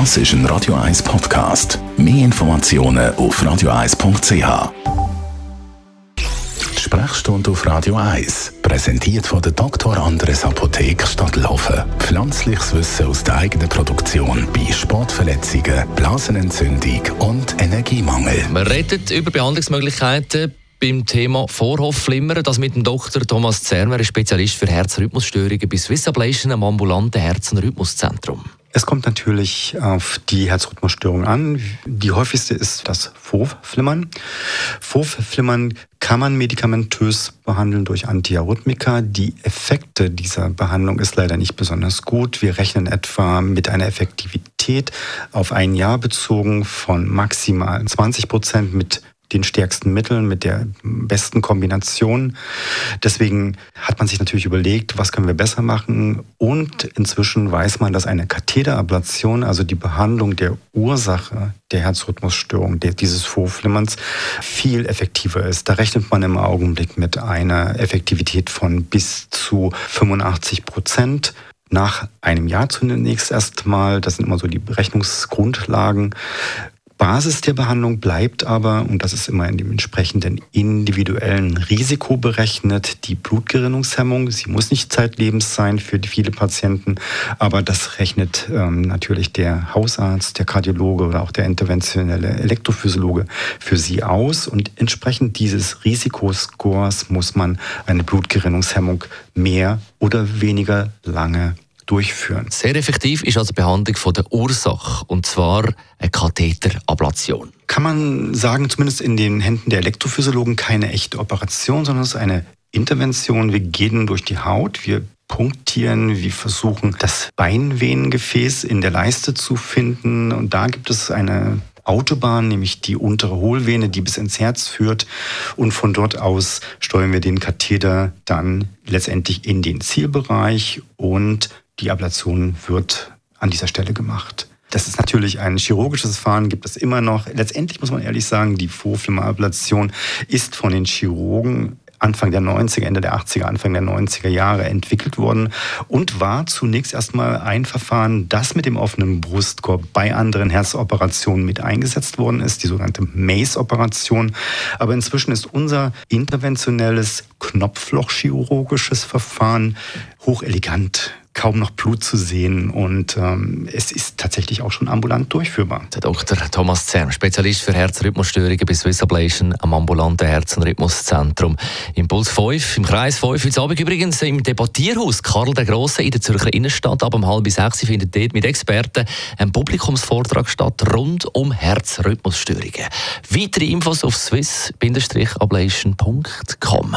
Das ist ein Radio 1 Podcast. Mehr Informationen auf radio1.ch. Sprechstunde auf Radio 1, präsentiert von der Dr. Andres Apotheke Stadtlaufen. Pflanzliches Wissen aus der eigenen Produktion bei Sportverletzungen, Blasenentzündung und Energiemangel. Wir reden über Behandlungsmöglichkeiten beim Thema Vorhofflimmern. Das mit dem Dr. Thomas Zermer, Spezialist für Herzrhythmusstörungen bei Swiss Ablation am ambulanten Herz- und Rhythmuszentrum. Es kommt natürlich auf die Herzrhythmusstörung an. Die häufigste ist das Vorhofflimmern. Vorhofflimmern kann man medikamentös behandeln durch Antiarrhythmika. Die Effekte dieser Behandlung ist leider nicht besonders gut. Wir rechnen etwa mit einer Effektivität auf ein Jahr bezogen von maximal 20 Prozent mit den stärksten Mitteln, mit der besten Kombination. Deswegen hat man sich natürlich überlegt, was können wir besser machen. Und inzwischen weiß man, dass eine Katheterablation, also die Behandlung der Ursache der Herzrhythmusstörung, dieses Vorflimmerns, viel effektiver ist. Da rechnet man im Augenblick mit einer Effektivität von bis zu 85 Prozent nach einem Jahr zunächst erstmal. Das sind immer so die Berechnungsgrundlagen. Basis der Behandlung bleibt aber, und das ist immer in dem entsprechenden individuellen Risiko berechnet, die Blutgerinnungshemmung. Sie muss nicht zeitlebens sein für viele Patienten, aber das rechnet ähm, natürlich der Hausarzt, der Kardiologe oder auch der interventionelle Elektrophysiologe für Sie aus. Und entsprechend dieses Risikoscores muss man eine Blutgerinnungshemmung mehr oder weniger lange durchführen. Sehr effektiv ist also die Behandlung von der Ursache, und zwar eine Katheterablation. Kann man sagen, zumindest in den Händen der Elektrophysiologen keine echte Operation, sondern es ist eine Intervention. Wir gehen durch die Haut, wir punktieren, wir versuchen das Beinvenengefäß in der Leiste zu finden und da gibt es eine Autobahn, nämlich die untere Hohlvene, die bis ins Herz führt. Und von dort aus steuern wir den Katheter dann letztendlich in den Zielbereich und die Ablation wird an dieser Stelle gemacht. Das ist natürlich ein chirurgisches Verfahren, gibt es immer noch. Letztendlich muss man ehrlich sagen, die Vorflimmerablation ist von den Chirurgen Anfang der 90er, Ende der 80er, Anfang der 90er Jahre entwickelt worden und war zunächst erstmal ein Verfahren, das mit dem offenen Brustkorb bei anderen Herzoperationen mit eingesetzt worden ist, die sogenannte MACE-Operation. Aber inzwischen ist unser interventionelles Knopflochchirurgisches Verfahren hochelegant kaum noch Blut zu sehen und ähm, es ist tatsächlich auch schon ambulant durchführbar. Der Dr. Thomas Zerm, Spezialist für Herzrhythmusstörungen bei Swiss Ablation am ambulanten Herz- und Rhythmuszentrum. Impuls 5, im Kreis 5, heute Abend übrigens im Debattierhaus Karl der Große in der Zürcher Innenstadt. Ab um halb sechs findet dort mit Experten ein Publikumsvortrag statt rund um Herzrhythmusstörungen. Weitere Infos auf swiss-ablation.com.